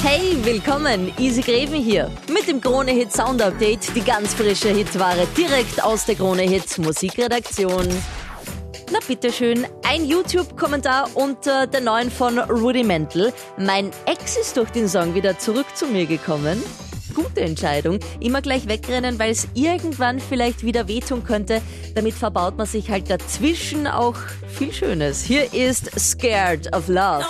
Hey, willkommen, Easy Greven hier mit dem Krone Hit Sound Update, die ganz frische Hitware direkt aus der Krone Hit Musikredaktion. Na bitteschön, ein YouTube-Kommentar unter der neuen von Rudimental. Mein Ex ist durch den Song wieder zurück zu mir gekommen. Gute Entscheidung. Immer gleich wegrennen, weil es irgendwann vielleicht wieder wehtun könnte. Damit verbaut man sich halt dazwischen auch viel Schönes. Hier ist Scared of Love.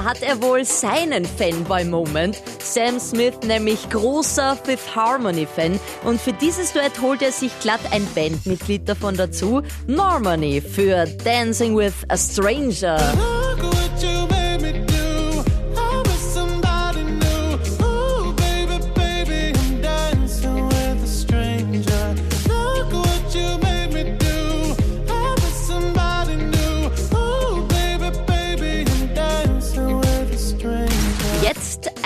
Da hat er wohl seinen Fanboy-Moment. Sam Smith, nämlich großer Fifth Harmony-Fan. Und für dieses Duett holt er sich glatt ein Bandmitglied davon dazu, Normani, für Dancing with a Stranger.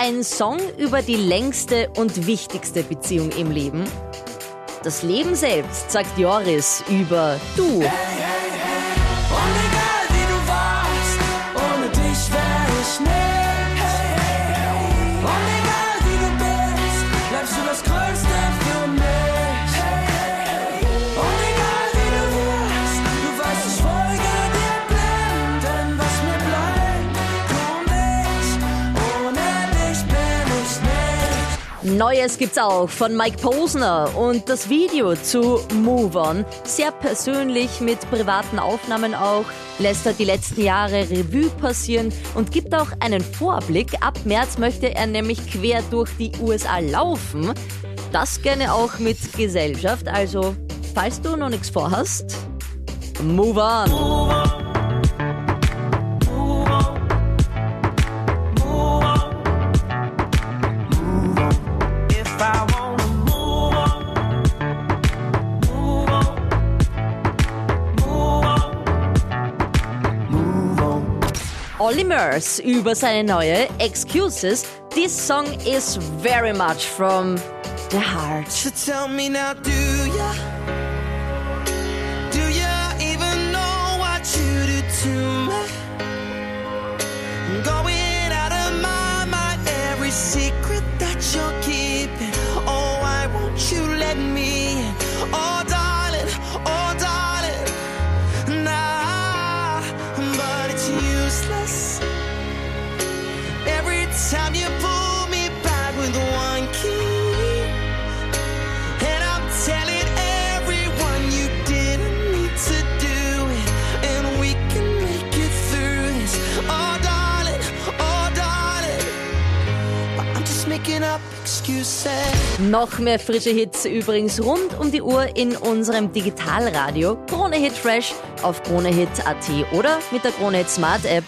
Ein Song über die längste und wichtigste Beziehung im Leben. Das Leben selbst, sagt Joris über Du. Und egal Neues gibt's auch von Mike Posner und das Video zu Move On, sehr persönlich mit privaten Aufnahmen auch, lässt er die letzten Jahre Revue passieren und gibt auch einen Vorblick. Ab März möchte er nämlich quer durch die USA laufen. Das gerne auch mit Gesellschaft, also falls du noch nichts vorhast, Move On. If Olly Murs über seine neue Excuses. This song is very much from the heart. So tell me now, do ya? Do ya even know what you to me? Going out of my mind, every secret that you're keeping. Oh, why won't you let me? Oh, darling, Noch mehr frische Hits übrigens rund um die Uhr in unserem Digitalradio. Krone Hit Fresh auf kronehit.at oder mit der Krone Hit Smart App.